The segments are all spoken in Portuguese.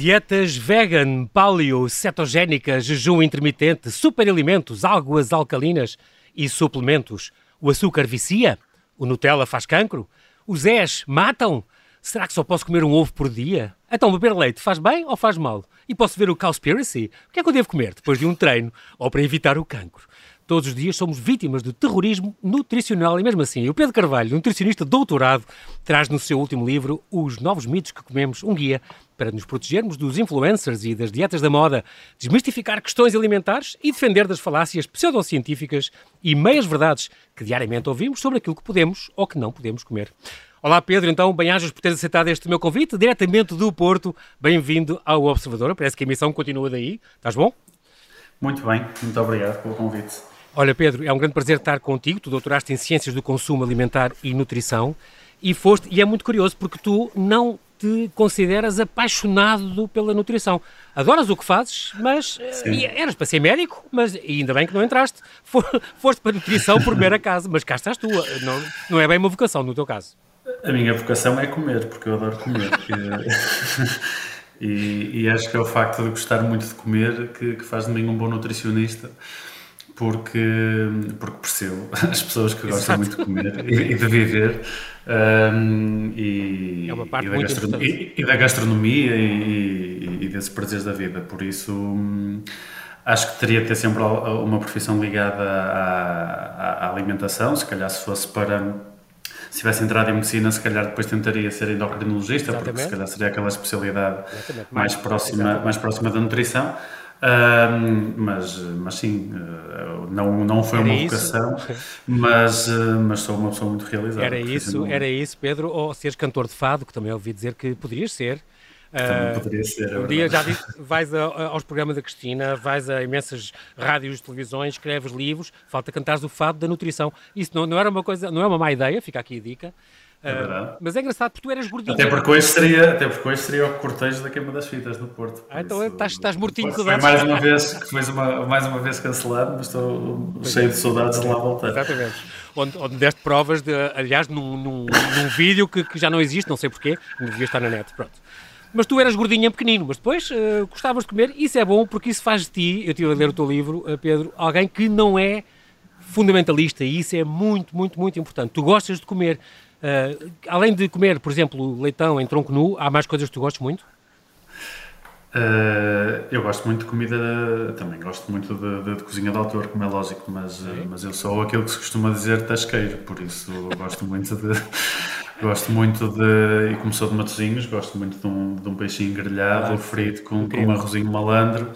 Dietas vegan, paleo, cetogénicas, jejum intermitente, superalimentos, águas alcalinas e suplementos. O açúcar vicia? O Nutella faz cancro? Os Zés matam? Será que só posso comer um ovo por dia? Então, beber leite faz bem ou faz mal? E posso ver o Cowspiracy? O que é que eu devo comer depois de um treino ou para evitar o cancro? Todos os dias somos vítimas de terrorismo nutricional e mesmo assim, o Pedro Carvalho, nutricionista doutorado, traz no seu último livro Os Novos Mitos que Comemos, um guia para nos protegermos dos influencers e das dietas da moda, desmistificar questões alimentares e defender das falácias pseudocientíficas e meias-verdades que diariamente ouvimos sobre aquilo que podemos ou que não podemos comer. Olá Pedro, então, bem-ajas por teres aceitado este meu convite, diretamente do Porto. Bem-vindo ao Observador, parece que a emissão continua daí. Estás bom? Muito bem, muito obrigado pelo convite. Olha, Pedro, é um grande prazer estar contigo. Tu doutoraste em Ciências do Consumo Alimentar e Nutrição e foste, e é muito curioso porque tu não te consideras apaixonado pela nutrição. Adoras o que fazes, mas eras para ser médico, mas ainda bem que não entraste. Foste para a nutrição por mera casa, mas cá estás tu. Não, não é bem uma vocação no teu caso. A minha vocação é comer, porque eu adoro comer. e, e, acho que é o facto de gostar muito de comer que, que faz de mim um bom nutricionista porque, porque percebo as pessoas que gostam muito de comer e, de viver um, e, é e, da gastronomia, e, da gastronomia e, desses prazeres da vida. Por isso, hum, acho que teria de ter sempre uma profissão ligada à, à, alimentação. Se calhar, se fosse para. Se tivesse entrado em medicina, se calhar depois tentaria ser endocrinologista, Exatamente. porque se calhar seria aquela especialidade mais próxima, mais próxima da nutrição. Um, mas, mas sim, uh, não, não foi era uma vocação, mas, uh, mas sou uma pessoa muito realizada. Era isso, era isso, Pedro, ou seres cantor de fado, que também ouvi dizer que poderias ser. Também uh, poderia ser. É um dia já disse, vais a, aos programas da Cristina, vais a imensas rádios, televisões, escreves livros, falta cantares o fado da nutrição. Isso não, não era uma coisa, não é uma má ideia, fica aqui a dica. É mas é engraçado porque tu eras gordinho. Até porque hoje seria, até porque hoje seria o cortejo da queima das fitas no Porto. Ah, então isso, estás, estás mortinho de saudades. mais uma vez, foi uma, mais uma vez cancelado, mas estou cheio de saudades de lá voltar. Exatamente. Onde, onde deste provas, de, aliás, num, num, num vídeo que, que, já não existe, não sei porquê, não devia estar na net. Pronto. Mas tu eras gordinho pequenino, mas depois uh, gostavas de comer. Isso é bom porque isso faz de ti, eu estive a ler o teu livro, uh, Pedro, alguém que não é fundamentalista e isso é muito, muito, muito importante. Tu gostas de comer. Uh, além de comer, por exemplo, leitão em tronco nu, há mais coisas que tu gostas muito? Uh, eu gosto muito de comida, também gosto muito de, de, de, cozinha de autor, como é lógico, mas, mas eu sou aquilo que se costuma dizer tasqueiro, por isso gosto muito de. gosto muito de. E como sou de Matosinhos, gosto muito de um, de um peixinho grelhado, ah, frito com, com um arrozinho malandro.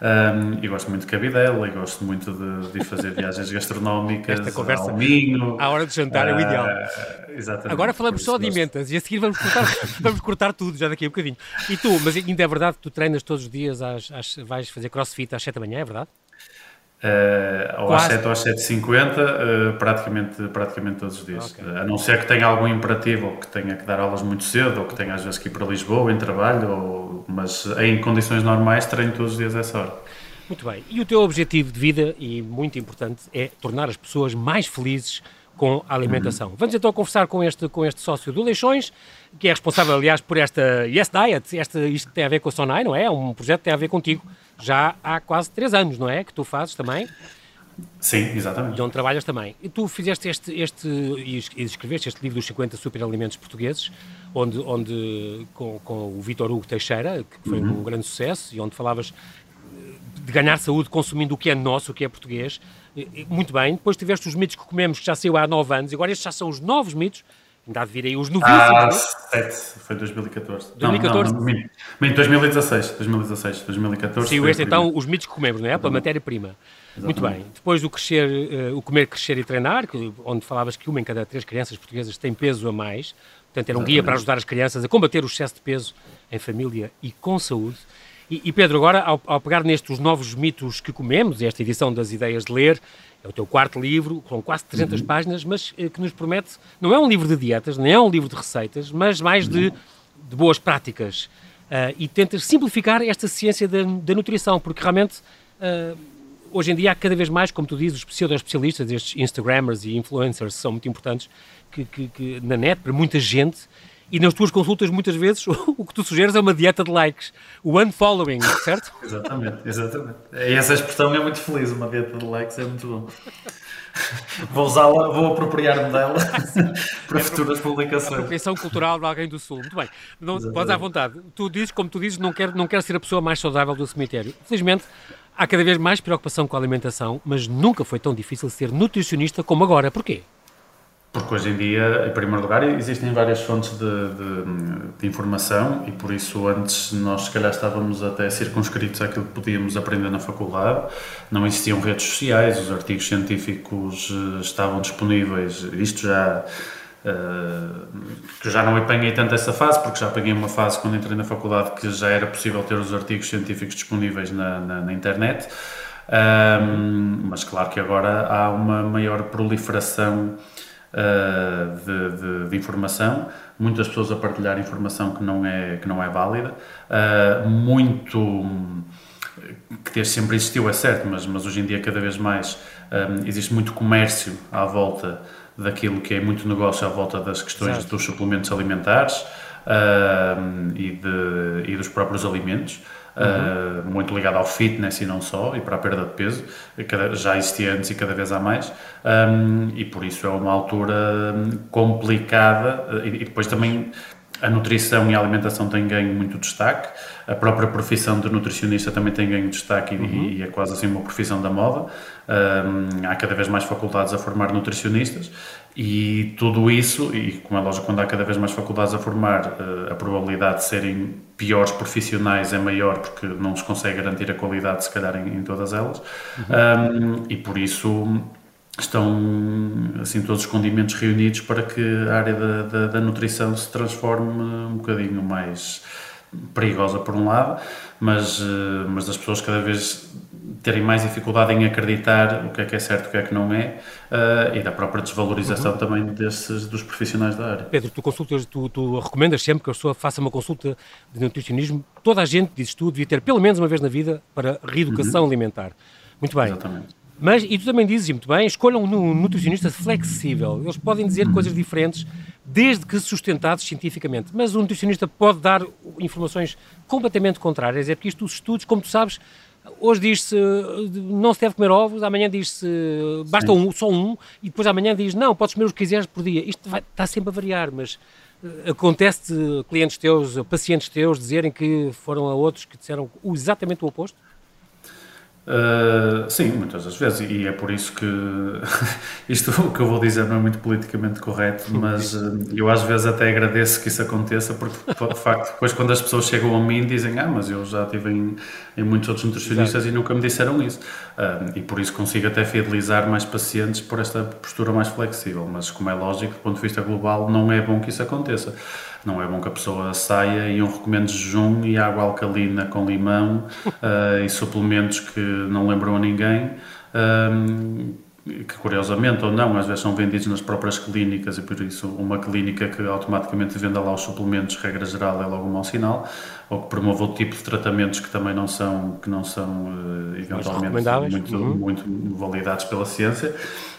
Um, e gosto muito de cabidela e gosto muito de, de fazer viagens gastronómicas Esta conversa, ao Minho. À hora de jantar é o ideal. Ah, exatamente. Agora falamos só de emendas e a seguir vamos cortar, vamos cortar tudo já daqui a um bocadinho. E tu, mas ainda é verdade que tu treinas todos os dias, às, às, vais fazer crossfit às 7 da manhã, é verdade? Uh, ou às 7 ou às 7h50, uh, praticamente, praticamente todos os dias. Okay. Uh, a não ser que tenha algum imperativo, ou que tenha que dar aulas muito cedo, ou que tenha às vezes que ir para Lisboa em trabalho, ou mas em condições normais treino todos os dias essa hora. Muito bem. E o teu objetivo de vida, e muito importante, é tornar as pessoas mais felizes com a alimentação. Uhum. Vamos então conversar com este, com este sócio do Leixões, que é responsável, aliás, por esta Yes Diet, esta, isto que tem a ver com a Sonai, não é? É um projeto que tem a ver contigo já há quase três anos, não é? Que tu fazes também. Sim, exatamente. E onde trabalhas também. E tu fizeste este, este e escreveste este livro dos 50 superalimentos portugueses, onde, onde com, com o Vitor Hugo Teixeira, que foi uhum. um grande sucesso, e onde falavas eh, de ganhar saúde consumindo o que é nosso, o que é português. Muito bem. Depois tiveste os mitos que comemos, que já saiu há nove anos, e agora estes já são os novos mitos. Ainda há de vir aí os novíssimos. Ah, sete, foi 2014. 2014? Não, não, não, 2016, 2016, 2014. Sim, este então, os mitos que comemos, não é? Pela matéria-prima. Muito bem. Depois o crescer, uh, o comer, crescer e treinar, onde falavas que uma em cada três crianças portuguesas tem peso a mais. Portanto, era um Exatamente. guia para ajudar as crianças a combater o excesso de peso em família e com saúde. E, e Pedro, agora, ao, ao, pegar nestes novos mitos que comemos, esta edição das Ideias de Ler, é o teu quarto livro, com quase 300 uhum. páginas, mas uh, que nos promete, não é um livro de dietas, nem é um livro de receitas, mas mais de, de boas práticas. Uh, e tentas simplificar esta ciência da, da nutrição, porque realmente uh, hoje em dia há cada vez mais, como tu dizes, os pseudo-especialistas, estes Instagrammers e influencers são muito importantes que, que, que, na net para muita gente e nas tuas consultas muitas vezes o que tu sugeres é uma dieta de likes, o unfollowing, certo? exatamente, exatamente. E essa expressão é muito feliz, uma dieta de likes é muito bom. Vou usá-la, vou apropriar-me dela para é futuras publicações. Apropriação cultural de alguém do Sul. Muito bem. Não, podes à vontade. Tu dizes, como tu dizes, não quero, não quero ser a pessoa mais saudável do cemitério. Felizmente, há cada vez mais preocupação com a alimentação, mas nunca foi tão difícil ser nutricionista como agora. Porquê? Porque hoje em dia, em primeiro lugar, existem várias fontes de, de, de, informação e por isso antes nós se calhar estávamos até circunscritos àquilo que podíamos aprender na faculdade. Não existiam redes sociais, os artigos científicos eh, estavam disponíveis. Isto já Uh, que já não apanhei tanto essa fase, porque já apanhei uma fase quando entrei na faculdade que já era possível ter os artigos científicos disponíveis na, na, na internet, um, mas claro que agora há uma maior proliferação uh, de, de, de, informação, muitas pessoas a partilhar informação que não é, que não é válida, uh, muito que desde sempre existiu, é certo, mas, mas hoje em dia cada vez mais um, existe muito comércio à volta daquilo que é muito negócio à volta das questões Exato. dos suplementos alimentares uh, e, de, e dos próprios alimentos uhum. uh, muito ligado ao fitness e não só, e para a perda de peso, já existia antes e cada vez há mais, um, e por isso é uma altura complicada, e, e depois também a nutrição e a alimentação têm ganho muito destaque, a própria profissão de nutricionista também tem ganho destaque e, uhum. e é quase assim uma profissão da moda. Um, há cada vez mais faculdades a formar nutricionistas e tudo isso, e como é lógico, quando há cada vez mais faculdades a formar, uh, a probabilidade de serem piores profissionais é maior porque não se consegue garantir a qualidade, se calhar, em, em todas elas. Uhum. Um, e por isso estão assim todos os condimentos reunidos para que a área da, da, da, nutrição se transforme um bocadinho mais perigosa por um lado, mas, eh, mas das pessoas cada vez terem mais dificuldade em acreditar o que é que é certo e o que é que não é uh, e da própria desvalorização uhum. também desses, dos profissionais da área. Pedro, tu consultas, tu, tu recomendas sempre que a pessoa faça uma consulta de nutricionismo. Toda a gente, dizes tu, devia ter pelo menos uma vez na vida para reeducação uhum. alimentar. Muito bem. Exatamente. Mas, e tu também dizes muito bem, escolham um nutricionista flexível. Eles podem dizer uhum. coisas diferentes, desde que sustentados cientificamente. Mas o nutricionista pode dar informações completamente contrárias. É porque isto, os estudos, como tu sabes, hoje diz-se não se deve comer ovos, amanhã diz-se basta um, só um, e depois amanhã diz não, podes comer os que quiseres por dia. Isto vai, está sempre a variar, mas uh, acontece clientes teus, pacientes teus, dizerem que foram a outros que disseram exatamente o oposto? Uh, sim, muitas das vezes, e é por isso que isto o que eu vou dizer não é muito politicamente correto, mas uh, eu às vezes até agradeço que isso aconteça, porque de facto, depois quando as pessoas chegam a mim dizem, ah, mas eu já estive em, em muitos outros nutricionistas Exato. e nunca me disseram isso, uh, e por isso consigo até fidelizar mais pacientes por esta postura mais flexível, mas como é lógico, do ponto de vista global, não é bom que isso aconteça. Não é bom que a pessoa saia e um recomendo de jejum e água alcalina com limão uh, e suplementos que não lembram a ninguém. Um, que curiosamente ou não, às vezes são vendidos nas própriras clínicas e por isso uma clínica que automaticamente venda lá os suplementos, regra geral, é logo um mau sinal, ou que promova outro tipo de tratamentos que também não são, que não são uh, eventualmente muito, uhum. muito validados pela ciência.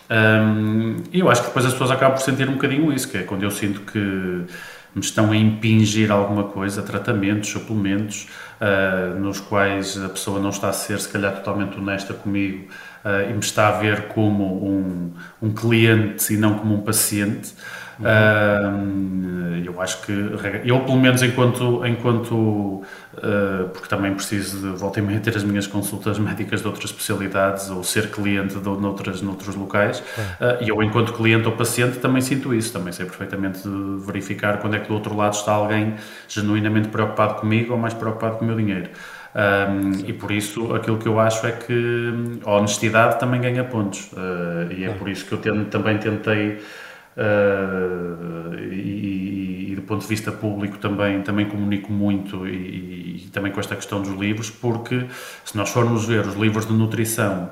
Um, e eu acho que depois as pessoas acabam por sentir um bocadinho isso, que é quando eu sinto que me estão a impingir alguma coisa, tratamentos, suplementos, uh, nos quais a pessoa não está a ser, se calhar, totalmente honesta comigo uh, e me está a ver como um, um cliente e não como um paciente. Uh, eu acho que eu pelo menos enquanto enquanto uh, porque também preciso de volta e meia ter as minhas consultas médicas de outras especialidades ou ser cliente de noutras noutros locais. Uh, e eu enquanto cliente ou paciente também sinto isso também sei perfeitamente verificar quando é que do outro lado está alguém genuinamente preocupado comigo ou mais preocupado com o meu dinheiro. Um, e por isso aquilo que eu acho é que a honestidade também ganha pontos. E é por isso que eu tento, também tentei Uh, e, e, do ponto de vista público também, também comunico muito e, e, também com esta questão dos livros, porque se nós formos ver os livros de nutrição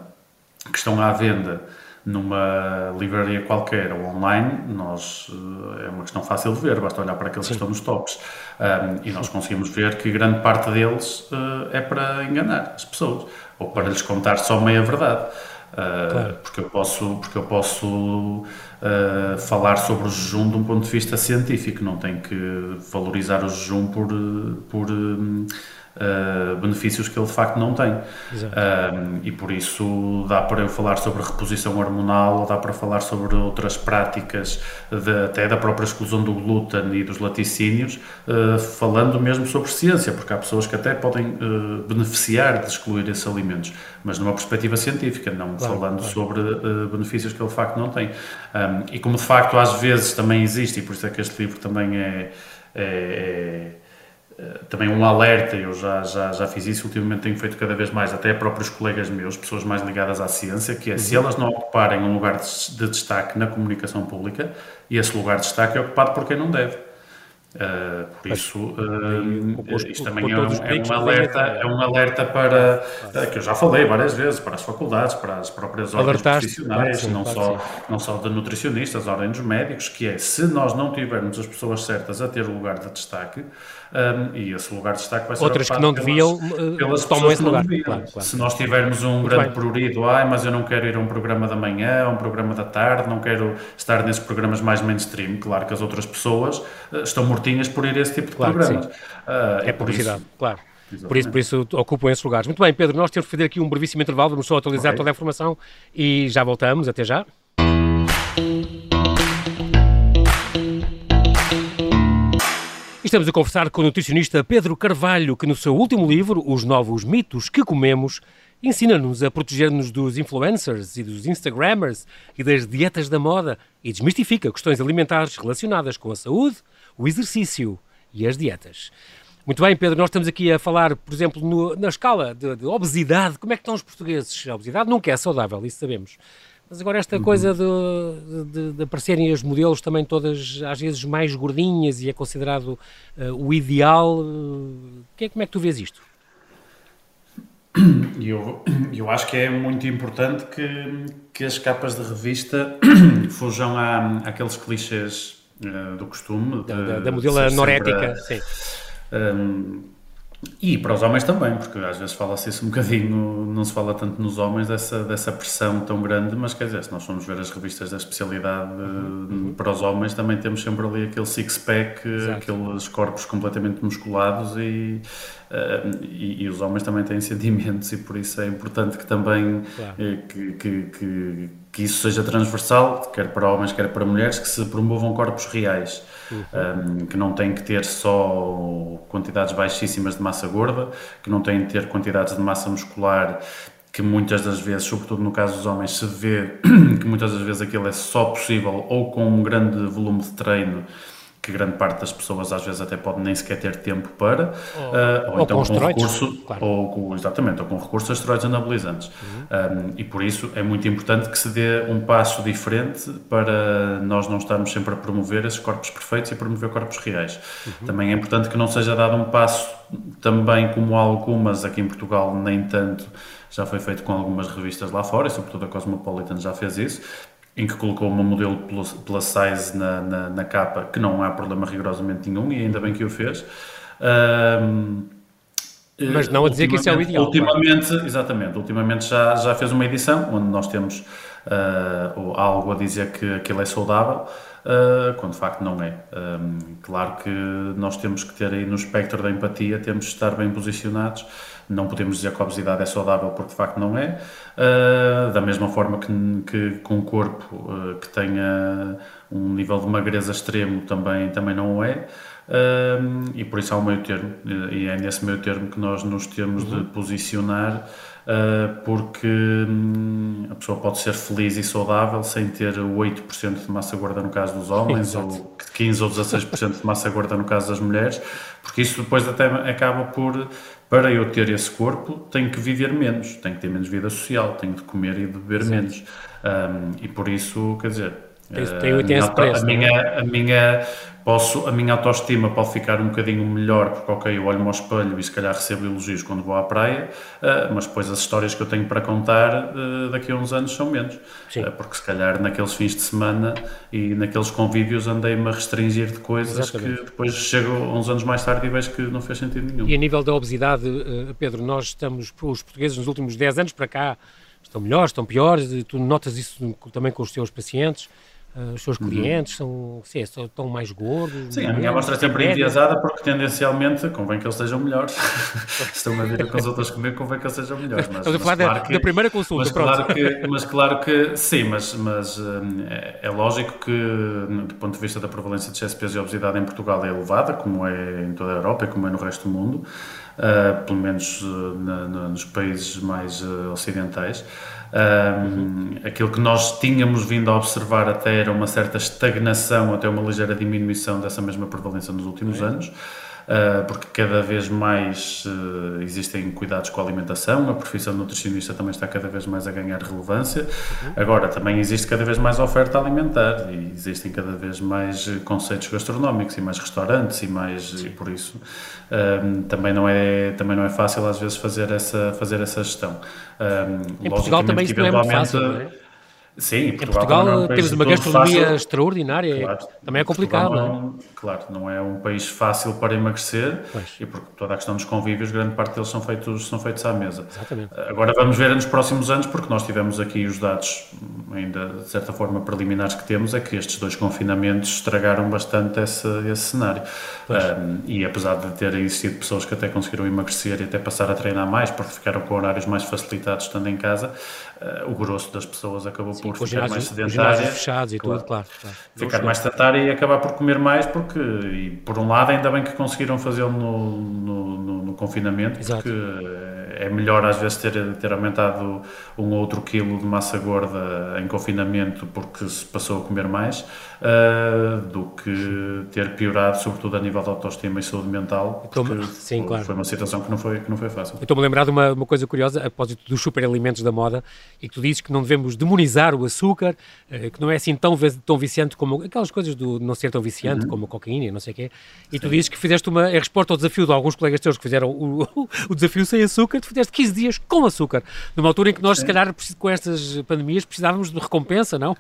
que estão à venda numa livraria qualquer ou online, nós, eh, é uma questão fácil de ver, basta olhar para aqueles Sim. que estão nos tops. Um, e nós conseguimos ver que grande parte deles uh, é para enganar as pessoas ou para lhes contar só meia verdade. Claro. porque eu posso, porque eu posso uh, falar sobre o jejum de um ponto de vista científico, não tenho que valorizar o jejum por, por uh, benefícios que ele de facto não tem. Uh, e por isso dá para eu falar sobre reposição hormonal, dá para falar sobre outras práticas, de, até da própria exclusão do glúten e dos laticínios, uh, falando mesmo sobre ciência, porque há pessoas que até podem beneficiar de excluir esses alimentos, mas numa perspectiva científica, não claro, falando claro. sobre benefícios que ele de facto não tem. Um, e como de facto às vezes também existe, e por isso é que este livro também é, é, é também um alerta, eu já, já, já fiz isso, ultimamente tenho feito cada vez mais, até próprios colegas meus, pessoas mais ligadas à ciência, que é uhum. se elas não ocuparem um lugar de, de, destaque na comunicação pública, e esse lugar de destaque é ocupado por quem não deve. Uh, por isso, uh, isto também é um, é um, alerta, é um alerta para, uh, que eu já falei várias vezes, para as faculdades, para as próprias ordens profissionais, não, só, não só de nutricionistas, ordens dos médicos, que é, se nós não tivermos as pessoas certas a ter o lugar de destaque, um, e esse lugar de destaque vai ser Outras que não deviam, pelas, pelas tomam esse lugar. Claro, claro. Se nós tivermos um Muito grande bem. prurido, ai, mas eu não quero ir a um programa da manhã, a um programa da tarde, não quero estar nesses programas mais mainstream, claro que as outras pessoas uh, estão mortinhas por ir a esse tipo de claro programas. Uh, é, publicidade, isso, claro. Por isso, por isso ocupam esses lugares. Muito bem, Pedro, nós temos que fazer aqui um brevíssimo intervalo, vamos só atualizar okay. toda a informação e já voltamos. Até já. Estamos a conversar com o nutricionista Pedro Carvalho, que no seu último livro, Os Novos Mitos que Comemos, ensina-nos a proteger-nos dos influencers e dos Instagrammers e das dietas da moda e desmistifica questões alimentares relacionadas com a saúde, o exercício e as dietas. Muito bem, Pedro, nós estamos aqui a falar, por exemplo, no, na escala de, de, obesidade. Como é que estão os portugueses? A obesidade nunca é saudável, isso sabemos. Mas agora esta uhum. coisa de, de, de, aparecerem as modelos também todas às vezes mais gordinhas e é considerado uh, o ideal, uh, que, como é que tu vês isto? Eu, eu acho que é muito importante que, que as capas de revista fujam à, àqueles clichês uh, do costume. Da, da, da modelo norética, sim. Um, e para os homens também, porque às vezes fala-se isso um bocadinho, não se fala tanto nos homens dessa, dessa pressão tão grande, mas quer dizer, se nós formos ver as revistas da especialidade uhum. para os homens, também temos sempre ali aquele six-pack, aqueles corpos completamente musculados e, uh, e, e, os homens também têm sentimentos e por isso é importante que também claro. Eh, que, que, que, que isso seja transversal, quer para homens, quer para mulheres, que se promovam corpos reais uhum. um, que não tem que ter só quantidades baixíssimas de massa gorda, que não tem que ter quantidades de massa muscular que muitas das vezes, sobretudo no caso dos homens, se vê que muitas das vezes aquilo é só possível ou com um grande volume de treino que grande parte das pessoas às vezes até pode nem sequer ter tempo para, ou, uh, ou, ou então com, com recurso, claro. ou com, exatamente, ou com recurso a esteroides anabolizantes. Uhum. Um, e por isso é muito importante que se dê um passo diferente para nós não estarmos sempre a promover esses corpos perfeitos e promover corpos reais. Uhum. Também é importante que não seja dado um passo também como algumas aqui em Portugal, nem tanto, já foi feito com algumas revistas lá fora, e sobretudo a Cosmopolitan já fez isso, em que colocou uma modelo plus, plus size na, na, na, capa, que não há problema rigorosamente nenhum, e ainda bem que o fez. Um, mas não a dizer que isso é o ideal. Ultimamente, claro. exatamente, ultimamente já, já fez uma edição onde nós temos uh, algo a dizer que aquilo é saudável, uh, quando de facto não é. Um, claro que nós temos que ter aí no espectro da empatia, temos de estar bem posicionados não podemos dizer que a obesidade é saudável porque de facto não é. Uh, da mesma forma que, que com um corpo que tenha um nível de magreza extremo também, também não é. Uh, e por isso há um meio termo, e é nesse meio termo que nós nos temos uhum. de posicionar, porque hum, a pessoa pode ser feliz e saudável sem ter 8% de massa gorda no caso dos homens, Exato. ou 15 ou 16% de massa gorda no caso das mulheres, porque isso depois até acaba por para eu ter esse corpo, tenho que viver menos, tenho que ter menos vida social, tenho de comer e de beber Sim. menos. Um, e por isso, quer dizer, tem, tem, tem preço, a, minha, a, minha, posso, a minha autoestima pode ficar um bocadinho melhor, porque, ok, eu olho-me ao espelho e se calhar recebo elogios quando vou à praia, uh, mas depois as histórias que eu tenho para contar uh, daqui a uns anos são menos. Uh, porque se calhar naqueles fins de semana e naqueles convívios andei-me a restringir de coisas Exatamente. que depois chego uns anos mais tarde e vejo que não fez sentido nenhum. E a nível da obesidade, Pedro, nós estamos, os portugueses, nos últimos 10 anos para cá, estão melhores, estão piores, tu notas isso também com os teus pacientes? Uh, os seus uhum. clientes uhum. são, sim, estão mais gordos? Sim, a minha amostra é sempre enviesada porque tendencialmente convém que eles sejam melhores. Estão a ver com os outros comer, convém que eles sejam melhores. Mas, Estamos a falar claro da, que, da, primeira consulta, mas claro, que, mas claro que sim, mas, mas é, é, lógico que do ponto de vista da prevalência de peso e obesidade em Portugal é elevada, como é em toda a Europa e como é no resto do mundo, uh, pelo menos uh, na, na, nos países mais uh, ocidentais. Um, aquilo que nós tínhamos vindo a observar até era uma certa estagnação, até uma ligeira diminuição dessa mesma prevalência nos últimos é. anos. Ah, porque cada vez mais uh, existem cuidados com a alimentação, a profissão de nutricionista também está cada vez mais a ganhar relevância. Uhum. Agora, também existe cada vez mais oferta alimentar e existem cada vez mais conceitos gastronómicos e mais restaurantes e mais e por isso um, também não é também não é fácil às vezes fazer essa fazer essa gestão. Um, em Portugal também isso não é muito fácil, não é? Sim, em Portugal, Portugal é temos uma gastronomia fácil. extraordinária, claro, também é complicado, não é? Claro, não é um país fácil para emagrecer pois. e porque toda a questão dos convívios, grande parte deles são feitos, são feitos à mesa. Exatamente. Agora vamos ver nos próximos anos, porque nós tivemos aqui os dados, ainda de certa forma preliminares que temos, é que estes dois confinamentos estragaram bastante esse, esse cenário. Um, e apesar de terem existido pessoas que até conseguiram emagrecer e até passar a treinar mais, porque ficaram com horários mais facilitados estando em casa, uh, o grosso das pessoas acabou Sim, por ficar mais sedentária. fechados e claro, tudo, claro. claro. Ficar mais sedentária e acabar por comer mais, porque, e, por um lado, ainda bem que conseguiram fazê-lo no, no, no, no, confinamento, Exato. porque é melhor às vezes ter, ter aumentado um ou outro quilo de massa gorda em confinamento porque se passou a comer mais, uh, do que ter piorado, sobretudo a nível de autoestima e saúde mental, porque Sim, foi, claro. foi uma situação que não foi, que não foi fácil. Estou-me a lembrar de uma, uma coisa curiosa, a propósito dos superalimentos da moda, e que tu dizes que não devemos demonizar o açúcar, uh, que não é assim tão, tão viciante como aquelas coisas do não ser tão viciante uhum. como cocaína e não sei o quê, e tu dizes que fizeste uma, em resposta ao desafio de alguns colegas teus que fizeram o, o desafio sem açúcar, tu fizeste 15 dias com açúcar, numa altura em que nós, Sim. se calhar, com estas pandemias, precisávamos de recompensa, não?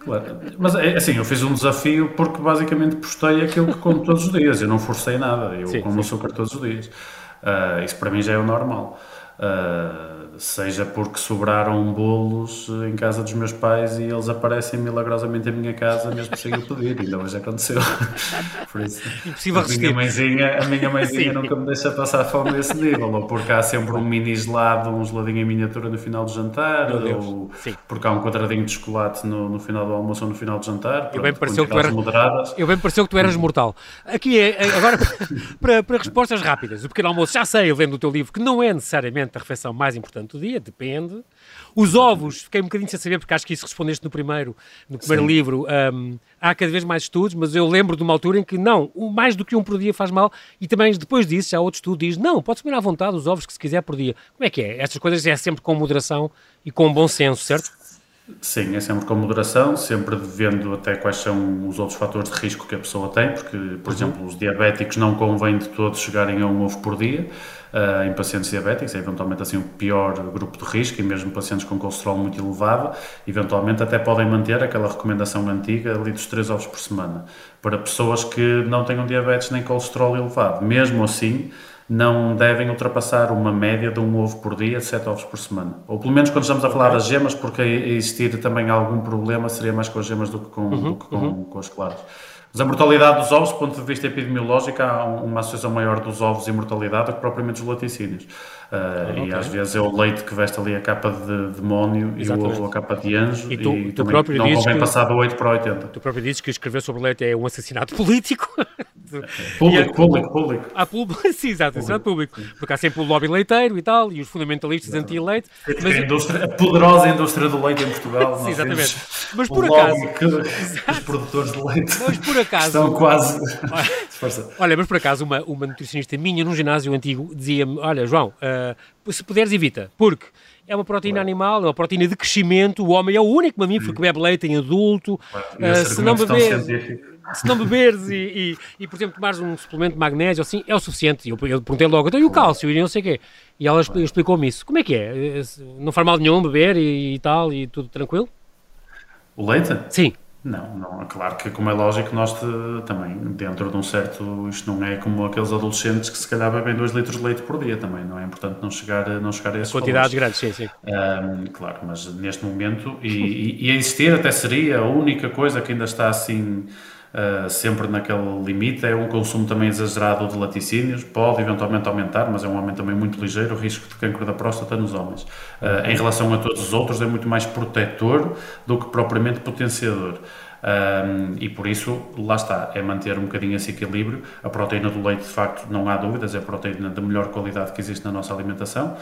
Claro. Mas é assim, eu fiz um desafio porque basicamente postei aquilo que como todos os dias. Eu não forcei nada, eu sim, como sim. açúcar todos os dias. Uh, isso para mim já é o normal. Uh, seja porque sobraram bolos em casa dos meus pais e eles aparecem milagrosamente em minha casa mesmo sem eu pedir, ainda hoje aconteceu. Por isso, Impossível a minha mãezinha, a minha mãezinha nunca me deixa passar fome nesse nível, ou porque há sempre um mini gelado, um geladinho em miniatura no final do jantar, ou Sim. porque há um quadradinho de chocolate no, no final do almoço ou no final do jantar. Eu bem pareceu que tu eras, moderadas. eu bem pareceu que tu eras mortal. Aqui é, é agora para, para respostas rápidas. O pequeno almoço, já sei, lendo o teu livro, que não é necessariamente a refeição mais importante do dia, depende. Os ovos, fiquei um bocadinho sem saber, porque acho que isso respondeste no primeiro, no primeiro livro. Um, há cada vez mais estudos, mas eu lembro de uma altura em que não, mais do que um por dia faz mal, e também depois disso, já outro estudo diz, não, pode comer à vontade os ovos que se quiser por dia. Como é que é? Estas coisas é sempre com moderação e com bom senso, certo? Sim, é sempre com moderação, sempre vendo até quais são os outros fatores de risco que a pessoa tem, porque, por uhum. exemplo, os diabéticos não convém de todos chegarem a um ovo por dia, uh, em pacientes diabéticos, é eventualmente assim o pior grupo de risco, e mesmo pacientes com colesterol muito elevado, eventualmente até podem manter aquela recomendação antiga ali dos 3 ovos por semana, para pessoas que não tenham diabetes nem colesterol elevado. Mesmo assim, não devem ultrapassar uma média de um ovo por dia, de 7 ovos por semana. Ou pelo menos quando estamos a falar das gemas, porque existir também algum problema seria mais com as gemas do que com, uhum, do que com, uhum. com as claras. Mas a mortalidade dos ovos, do ponto de vista epidemiológico, há uma associação maior dos ovos e mortalidade do que propriamente dos laticínios. Uh, okay. E às vezes é o leite que veste ali a capa de demónio Exatamente. e o ovo a capa de anjo. E tu, e tu próprio não convém que, passar do 8 para 80. Tu próprio dizes que escrever sobre leite é um assassinato político. público, público, público. Há público, sim, exato, assassinato público. Porque há sempre o lobby leiteiro e tal, e os fundamentalistas anti-leite. Mas... A, indústria, a poderosa indústria do leite em Portugal. sim, exatamente. Mas por acaso. Que os produtores de leite mas por acaso, estão quase. Olha, mas por acaso, uma, uma nutricionista minha num ginásio antigo dizia-me: Olha, João, uh, se puderes, evita, porque é uma proteína claro. animal, é uma proteína de crescimento. O homem é o único mamífero que bebe leite em adulto. Claro. Uh, se, não beber, se não beberes e, e, e, por exemplo, tomares um suplemento de magnésio, assim, é o suficiente. Eu, eu perguntei logo, então e o cálcio? E não sei o quê. E ela explicou-me isso. Como é que é? Não faz mal nenhum beber e, e tal, e tudo tranquilo? O leite? Sim. Não, não, é claro que, como é lógico, nós te, também, dentro de um certo. Isto não é como aqueles adolescentes que se calhar bebem 2 litros de leite por dia também, não é importante não chegar, não chegar a esses Quantidades grandes, sim, sim. Claro, mas neste momento, e, e, e, a existir até seria a única coisa que ainda está assim. Uh, sempre naquele limite, é um consumo também exagerado de laticínios, pode eventualmente aumentar, mas é um aumento também muito ligeiro, o risco de cancro da próstata nos homens. Uh, em relação a todos os outros, é muito mais protetor do que propriamente potenciador. Um, e por isso, lá está, é manter um bocadinho esse equilíbrio. A proteína do leite, de facto, não há dúvidas, é a proteína da melhor qualidade que existe na nossa alimentação.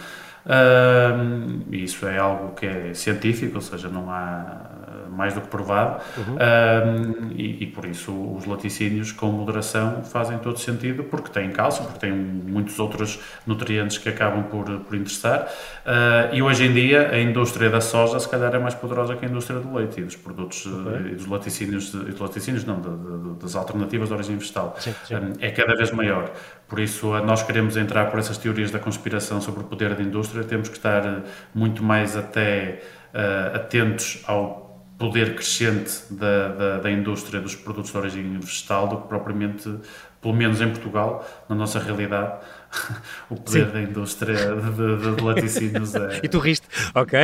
Um, isso é algo que é científico, ou seja, não há mais do que provado, uhum. um, e, e, por isso os laticínios com moderação fazem todo sentido, porque têm cálcio, porque têm muitos outros nutrientes que acabam por, por interessar, uh, e hoje em dia a indústria da soja se calhar é mais poderosa que a indústria do leite e dos produtos okay. e dos laticínios, dos laticínios não, de, de, das alternativas de origem vegetal, sim, sim. Um, é cada vez maior. Por isso, nós queremos entrar por essas teorias da conspiração sobre o poder da indústria, temos que estar muito mais até uh, atentos ao poder crescente da, da, da, indústria dos produtos de origem vegetal do que propriamente, pelo menos em Portugal, na nossa realidade, o poder Sim. da indústria de, de, laticínios é... E tu riste, ok.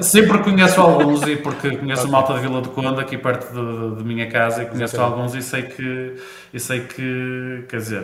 Sempre conheço alguns e porque conheço okay. malta de Vila do Conde aqui perto de, de minha casa e conheço alguns e sei que e sei que, quer dizer,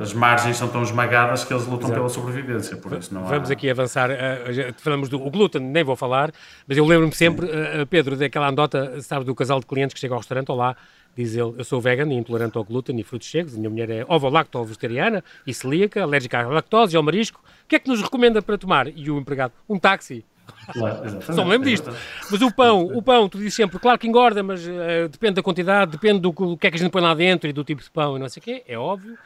as margens são tão esmagadas que eles lutam Exato. pela sobrevivência, por isso não Vamos há... aqui avançar, uh, falamos do glúten, nem vou falar, mas eu lembro-me sempre, uh, Pedro, daquela andota, sabes, do casal de clientes que chega ao restaurante, olá, diz ele, eu sou vegan e intolerante ao glúten e frutos secos, a minha mulher é ovo-lacto-vegetariana e celíaca, alérgica à lactose e ao marisco, o que é que nos recomenda para tomar? E o empregado, um táxi. Claro, Só me lembro disto. Mas o pão, o pão, tu dizes sempre, claro que engorda, mas uh, depende da quantidade, depende do, do, que é que a gente põe lá dentro e do tipo de pão e não sei o quê, é óbvio.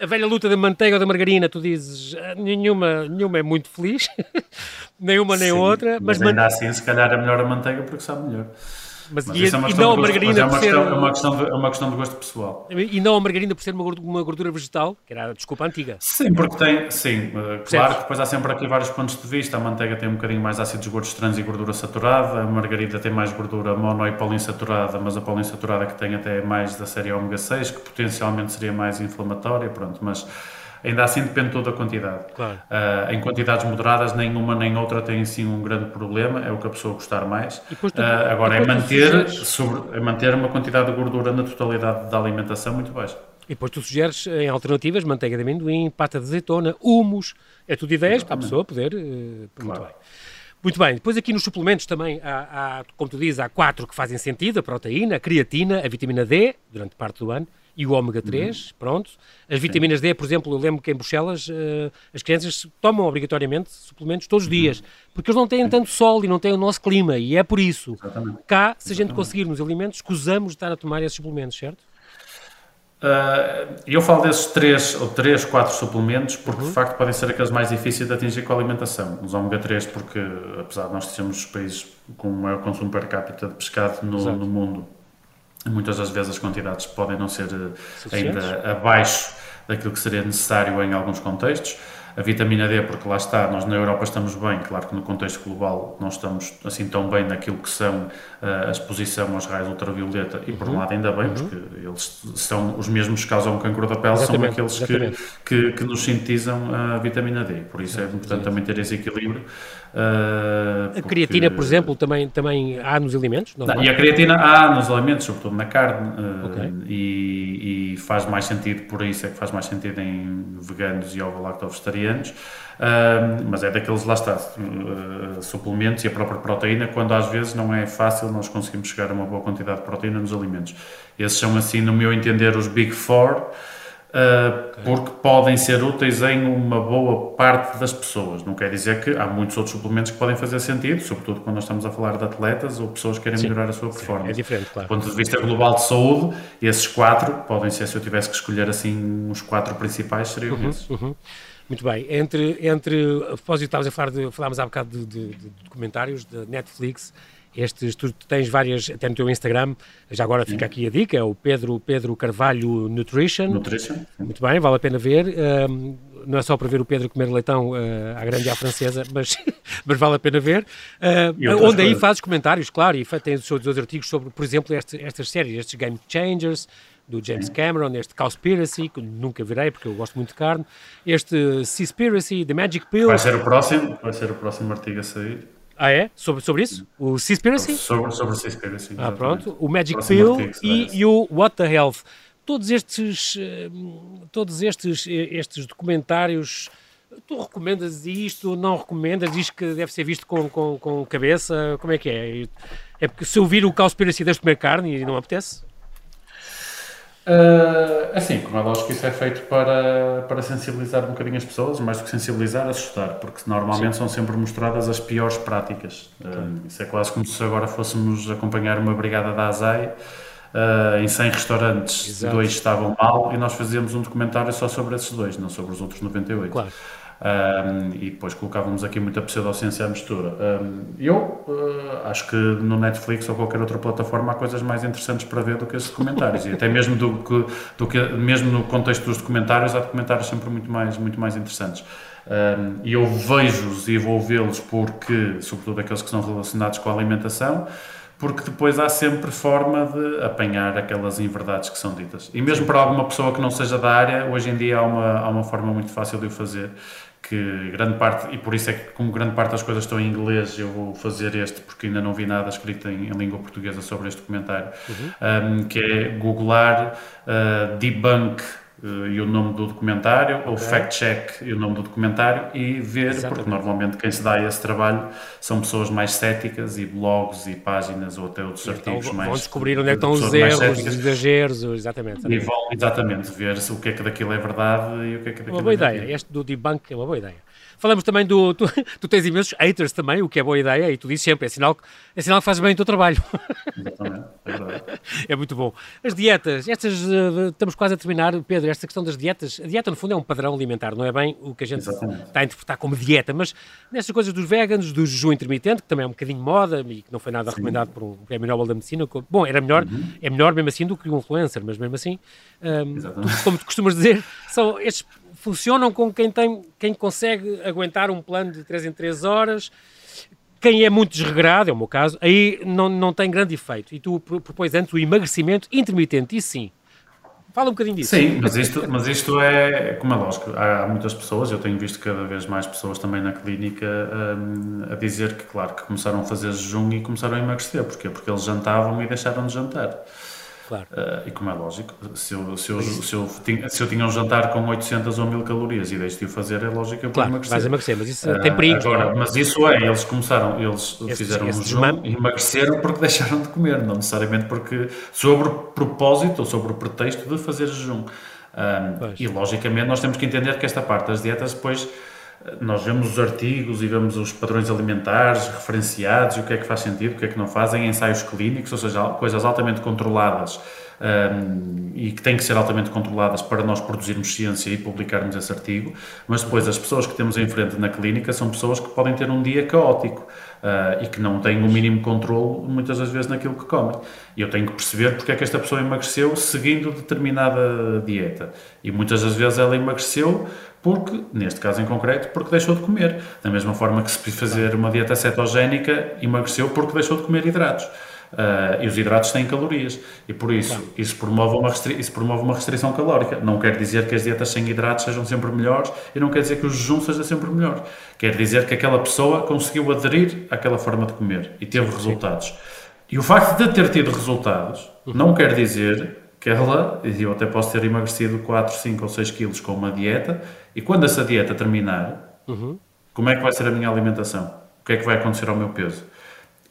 A velha luta da manteiga ou da margarina, tu dizes, uh, nenhuma, nenhuma é muito feliz, nem uma nem Sim, outra. Mas, mas ainda man... assim, se calhar é melhor a manteiga porque sabe melhor. Mas, mas e, é e não a margarina é por ser... Questão, é, uma questão de, é uma questão de gosto pessoal. E não a margarina por ser uma gordura, uma gordura vegetal, que era a desculpa antiga. Sim, porque tem... Sim, eh, claro que depois há sempre aqui vários pontos de vista. A manteiga tem um bocadinho mais ácidos gordos trans e gordura saturada. A margarina tem mais gordura mono e poliinsaturada, mas a poliinsaturada que tem até mais da série ômega 6, que potencialmente seria mais inflamatória, pronto, mas ainda assim depende toda a quantidade. Claro. Uh, em quantidades moderadas, nenhuma nem outra tem sim um grande problema, é o que a pessoa gostar mais. Tu, uh, agora, é manter, sobre, é manter uma quantidade de gordura na totalidade da alimentação muito baixa. E depois tu sugeres em alternativas manteiga de amendoim, pata de azeitona, humus, é tudo ideias para a pessoa poder. Uh, claro. Muito bem. Muito bem, depois aqui nos suplementos também há, há, como tu dizes, há quatro que fazem sentido, a proteína, a creatina, a vitamina D, durante parte do ano, e o ômega 3, uhum. pronto. As vitaminas D, por exemplo, eu lembro que em Bruxelas uh, as crianças tomam obrigatoriamente suplementos todos os uhum. dias, porque eles não têm tanto sol e não têm o nosso clima, e é por isso. Exatamente. Cá, se a gente conseguir nos alimentos, escusamos de estar a tomar esses suplementos, certo? Uh, eu falo desses três ou três, quatro suplementos porque uhum. de facto podem ser aqueles mais difíceis de atingir com a alimentação. Os ômega 3 porque apesar de nós sermos os países com o maior consumo per capita de pescado no, no mundo, Muitas das vezes as quantidades podem não ser eh, ainda abaixo daquilo que seria necessário em alguns contextos. A vitamina D, porque lá está, nós na Europa estamos bem, claro que no contexto global não estamos assim tão bem naquilo que são uh, a exposição aos raios ultravioleta, e por um uhum. lado ainda bem, uhum. porque eles são os mesmos que causam cancro da pele, exatamente, são aqueles que, que, que, nos sintetizam a vitamina D, por isso é importante também ter esse equilíbrio. Uh, a creatina, por exemplo, também, também há nos alimentos? Não, não, e a creatina há nos alimentos, sobretudo na carne, uh, okay. e, e, faz mais sentido, por isso é que faz mais sentido em veganos e ovo-lacto-vegetarianos, uh, mas é daqueles, lá está, suplementos e a própria proteína, quando às vezes não é fácil nós conseguimos chegar a uma boa quantidade de proteína nos alimentos. Esses são, assim, no meu entender, os Big Four, Uh, porque podem ser úteis em uma boa parte das pessoas. Não quer dizer que há muitos outros suplementos que podem fazer sentido, sobretudo quando nós estamos a falar de atletas ou pessoas que querem sim, melhorar a sua performance. é diferente, claro. Do ponto de vista global de saúde, esses quatro podem ser, se eu tivesse que escolher assim, os quatro principais, seriam uhum, esses. Uhum. Muito bem. Entre, entre a propósito, estavas a falar de, falámos há bocado de, de, de documentários da Netflix estes, tu tens várias, até no teu Instagram, já agora fica aqui a dica, é o Pedro, Pedro Carvalho Nutrition. Nutrition. Muito bem, vale a pena ver. Um, não é só para ver o Pedro comer leitão uh, à grande à francesa, mas, mas vale a pena ver. Uh, onde aí fazes comentários, claro, e tens os seus artigos sobre, por exemplo, este, estas séries, estes Game Changers, do James Cameron, este Cowspiracy, que nunca virei porque eu gosto muito de carne, este Seaspiracy, The Magic Pill. Vai ser o próximo, vai ser o próximo artigo a sair. Ah, é? Sobre, sobre isso? O Seaspiracy? Sobre, sobre o Seaspiracy. Ah, pronto. O Magic Pill e, e, o What the Health. Todos estes, eh, todos estes, estes documentários, tu recomendas isto, não recomendas, diz que deve ser visto com, com, com cabeça, como é que é? É porque se eu vir o Cowspiracy de comer carne e não apetece? Uh, assim, como é lógico, isso é feito para, para sensibilizar um bocadinho as pessoas, mais do que sensibilizar, assustar, porque normalmente Sim. são sempre mostradas as piores práticas. Uh, isso é quase como se agora fôssemos acompanhar uma brigada da ASAI uh, em 100 restaurantes, Exato. dois estavam mal e nós fazíamos um documentário só sobre esses dois, não sobre os outros 98. Claro. Um, e depois colocávamos aqui muita pseudociência à mistura. Um, eu uh, acho que no Netflix ou qualquer outra plataforma há coisas mais interessantes para ver do que esses documentários. e até mesmo, do que, do que, mesmo no contexto dos documentários, há documentários sempre muito mais, muito mais interessantes. Um, e eu vejo-os e vou vê-los porque, sobretudo aqueles que são relacionados com a alimentação, porque depois há sempre forma de apanhar aquelas inverdades que são ditas. E mesmo para alguma pessoa que não seja da área, hoje em dia há uma, há uma forma muito fácil de o fazer, que grande parte, e por isso é que como grande parte das coisas estão em inglês, eu vou fazer este porque ainda não vi nada escrito em, em língua portuguesa sobre este documentário, uhum. um, que é googlar uh, debunk uh, e o nome do documentário, okay. ou fact-check e o nome do documentário, e ver, Exatamente. porque normalmente quem se dá esse trabalho são pessoas mais céticas e blogs e páginas ou até outros então, artigos mais. Vão descobrir onde é que estão os erros, os exageros, exatamente. exatamente. E vão exatamente ver o que é que daquilo é verdade e o que é que daquilo uma boa é ideia. Este do debunk é uma boa ideia. Falamos também do. Tu, tu, tens imensos haters também, o que é boa ideia, e tu dizes sempre, é sinal, é sinal que fazes bem o teu trabalho. Exatamente, é É muito bom. As dietas, estas. Uh, estamos quase a terminar, Pedro, esta questão das dietas. A dieta, no fundo, é um padrão alimentar, não é bem o que a gente Exatamente. está a interpretar como dieta, mas nestas coisas dos veganos, do jejum intermitente, que também é um bocadinho moda e que não foi nada Sim. recomendado por um prémio Nobel da Medicina. Bom, era melhor, uhum. é melhor mesmo assim do que um influencer, mas mesmo assim, um, tu, como tu costumas dizer, são estes funcionam com quem, tem, quem consegue aguentar um plano de 3 em 3 horas. Quem é muito desregrado, é o meu caso, aí não, não tem grande efeito. E tu propões antes o emagrecimento intermitente, e sim. Fala um bocadinho disso. Sim, mas isto, mas isto é, como é lógico, há muitas pessoas, eu tenho visto cada vez mais pessoas também na clínica um, a dizer que, claro, que começaram a fazer jejum e começaram a emagrecer. Porquê? Porque eles jantavam e deixaram de jantar. Claro. Uh, e como é lógico, se eu, se, eu, se, eu tinha, se eu tinha um jantar com 800 ou 1000 calorias e deixo de o fazer, é lógico que eu claro, emagrecer. Vais emagrecer, mas isso uh, tem perigo. Agora, mas isso é, eles começaram, eles fizeram esse um jejum e emagreceram porque deixaram de comer, não necessariamente porque sobre o propósito ou sobre o pretexto de fazer jejum. Um, e logicamente nós temos que entender que esta parte das dietas depois nós vemos os artigos e vemos os padrões alimentares referenciados e o que é que faz sentido, o que é que não fazem, ensaios clínicos, ou seja, coisas altamente controladas um, e que têm que ser altamente controladas para nós produzirmos ciência e publicarmos esse artigo, mas depois as pessoas que temos em frente na clínica são pessoas que podem ter um dia caótico. Uh, e que não têm o mínimo controle muitas das vezes naquilo que comem. E eu tenho que perceber porque é que esta pessoa emagreceu seguindo determinada dieta. E muitas das vezes ela emagreceu porque, neste caso em concreto, porque deixou de comer. Da mesma forma que se fazer uma dieta cetogénica, emagreceu porque deixou de comer hidratos. Uh, e os hidratos têm calorias. E por isso, claro. isso, promove uma isso promove uma restrição calórica. Não quer dizer que as dietas sem hidratos sejam sempre melhores e não quer dizer que o jejum seja sempre melhor. Quer dizer que aquela pessoa conseguiu aderir àquela forma de comer e teve resultados. E o facto de ter tido resultados uhum. não quer dizer que ela, e eu até posso ter emagrecido 4, 5 ou 6 quilos com uma dieta, e quando essa dieta terminar, uhum. como é que vai ser a minha alimentação? O que é que vai acontecer ao meu peso?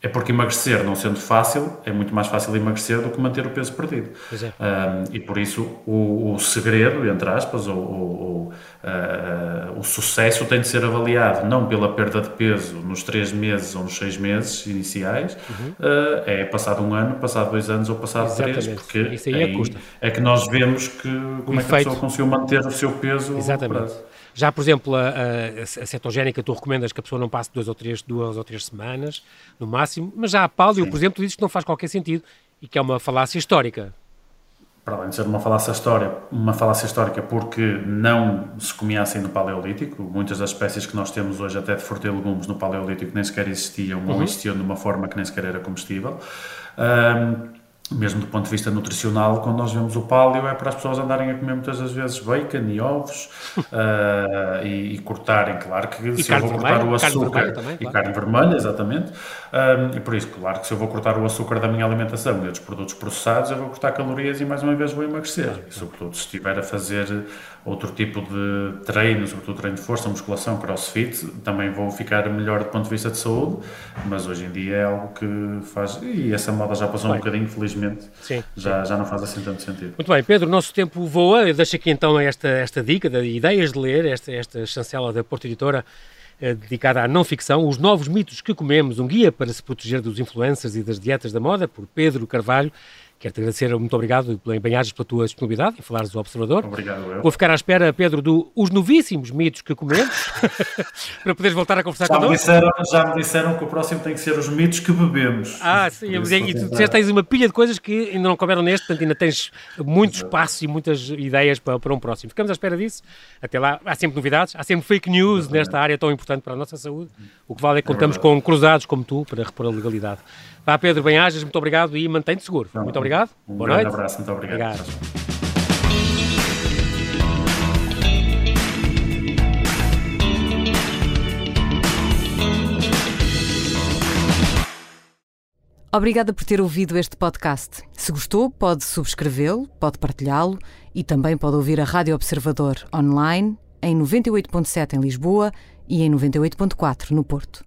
É porque emagrecer, não sendo fácil, é muito mais fácil emagrecer do que manter o peso perdido. É. Um, e por isso o, o, segredo, entre aspas, ou, ou uh, o sucesso tem de ser avaliado não pela perda de peso nos três meses ou nos seis meses iniciais, uhum. uh, é passado um ano, passado dois anos ou passado Exatamente. três, porque isso aí, aí é, é, que nós vemos que, como o é que efeito. a pessoa conseguiu manter o seu peso. Exatamente. Já, por exemplo, a, a, a, cetogénica, tu recomendas que a pessoa não passe duas ou três, duas ou três semanas, no máximo, mas já a paleo, por exemplo, dizes que não faz qualquer sentido e que é uma falácia histórica. para além de ser uma falácia, histórica, uma falácia histórica porque não se comia assim no Paleolítico. Muitas das espécies que nós temos hoje, até de fruta e legumes, no Paleolítico nem sequer existiam uhum. ou existiam de uma forma que nem sequer era comestível. Um, mesmo do ponto de vista nutricional, quando nós vemos o paleo, é para as pessoas andarem a comer muitas das vezes bacon e ovos uh, e, e, cortarem, claro que e se eu vou cortar o açúcar também, e carne vermelha, exatamente, um, e por isso, claro que se eu vou cortar o açúcar da minha alimentação e dos produtos processados, eu vou cortar calorias e mais uma vez vou emagrecer. E sobretudo se estiver a fazer outro tipo de treino, sobretudo treino de força, musculação, crossfit, também vou ficar melhor do ponto de vista de saúde, mas hoje em dia é algo que faz, e essa moda já passou bem. um bocadinho, felizmente, sim, já, sim. já não faz assim tanto sentido. Muito bem, Pedro, o nosso tempo voa, eu deixo aqui então esta, esta dica de ideias de ler, esta, esta chancela da Porta Editora, eh, dedicada à não ficção, Os Novos Mitos que Comemos, um guia para se proteger dos influencers e das dietas da moda, por Pedro Carvalho. Quero-te agradecer, muito obrigado, bem-ajas pela tua disponibilidade em falares do Observador. Obrigado, eu. Vou ficar à espera, Pedro, dos do, novíssimos mitos que comemos, para poderes voltar a conversar já connosco. Me disseram, já me disseram que o próximo tem que ser os mitos que bebemos. Ah, sim, e, e tu disseste tens uma pilha de coisas que ainda não couberam neste, portanto ainda tens muito espaço e muitas ideias para, para um próximo. Ficamos à espera disso. Até lá, há sempre novidades, há sempre fake news nesta área tão importante para a nossa saúde. O que vale é que contamos é com cruzados como tu para repor a legalidade. Vá, Pedro, bem-ajas, muito obrigado e mantém-te seguro. Não, muito obrigado. Um Boa noite. Um abraço, muito obrigado. obrigado. Obrigada por ter ouvido este podcast. Se gostou, pode subscrevê-lo, pode partilhá-lo e também pode ouvir a Rádio Observador online em 98.7 em Lisboa e em 98.4 no Porto.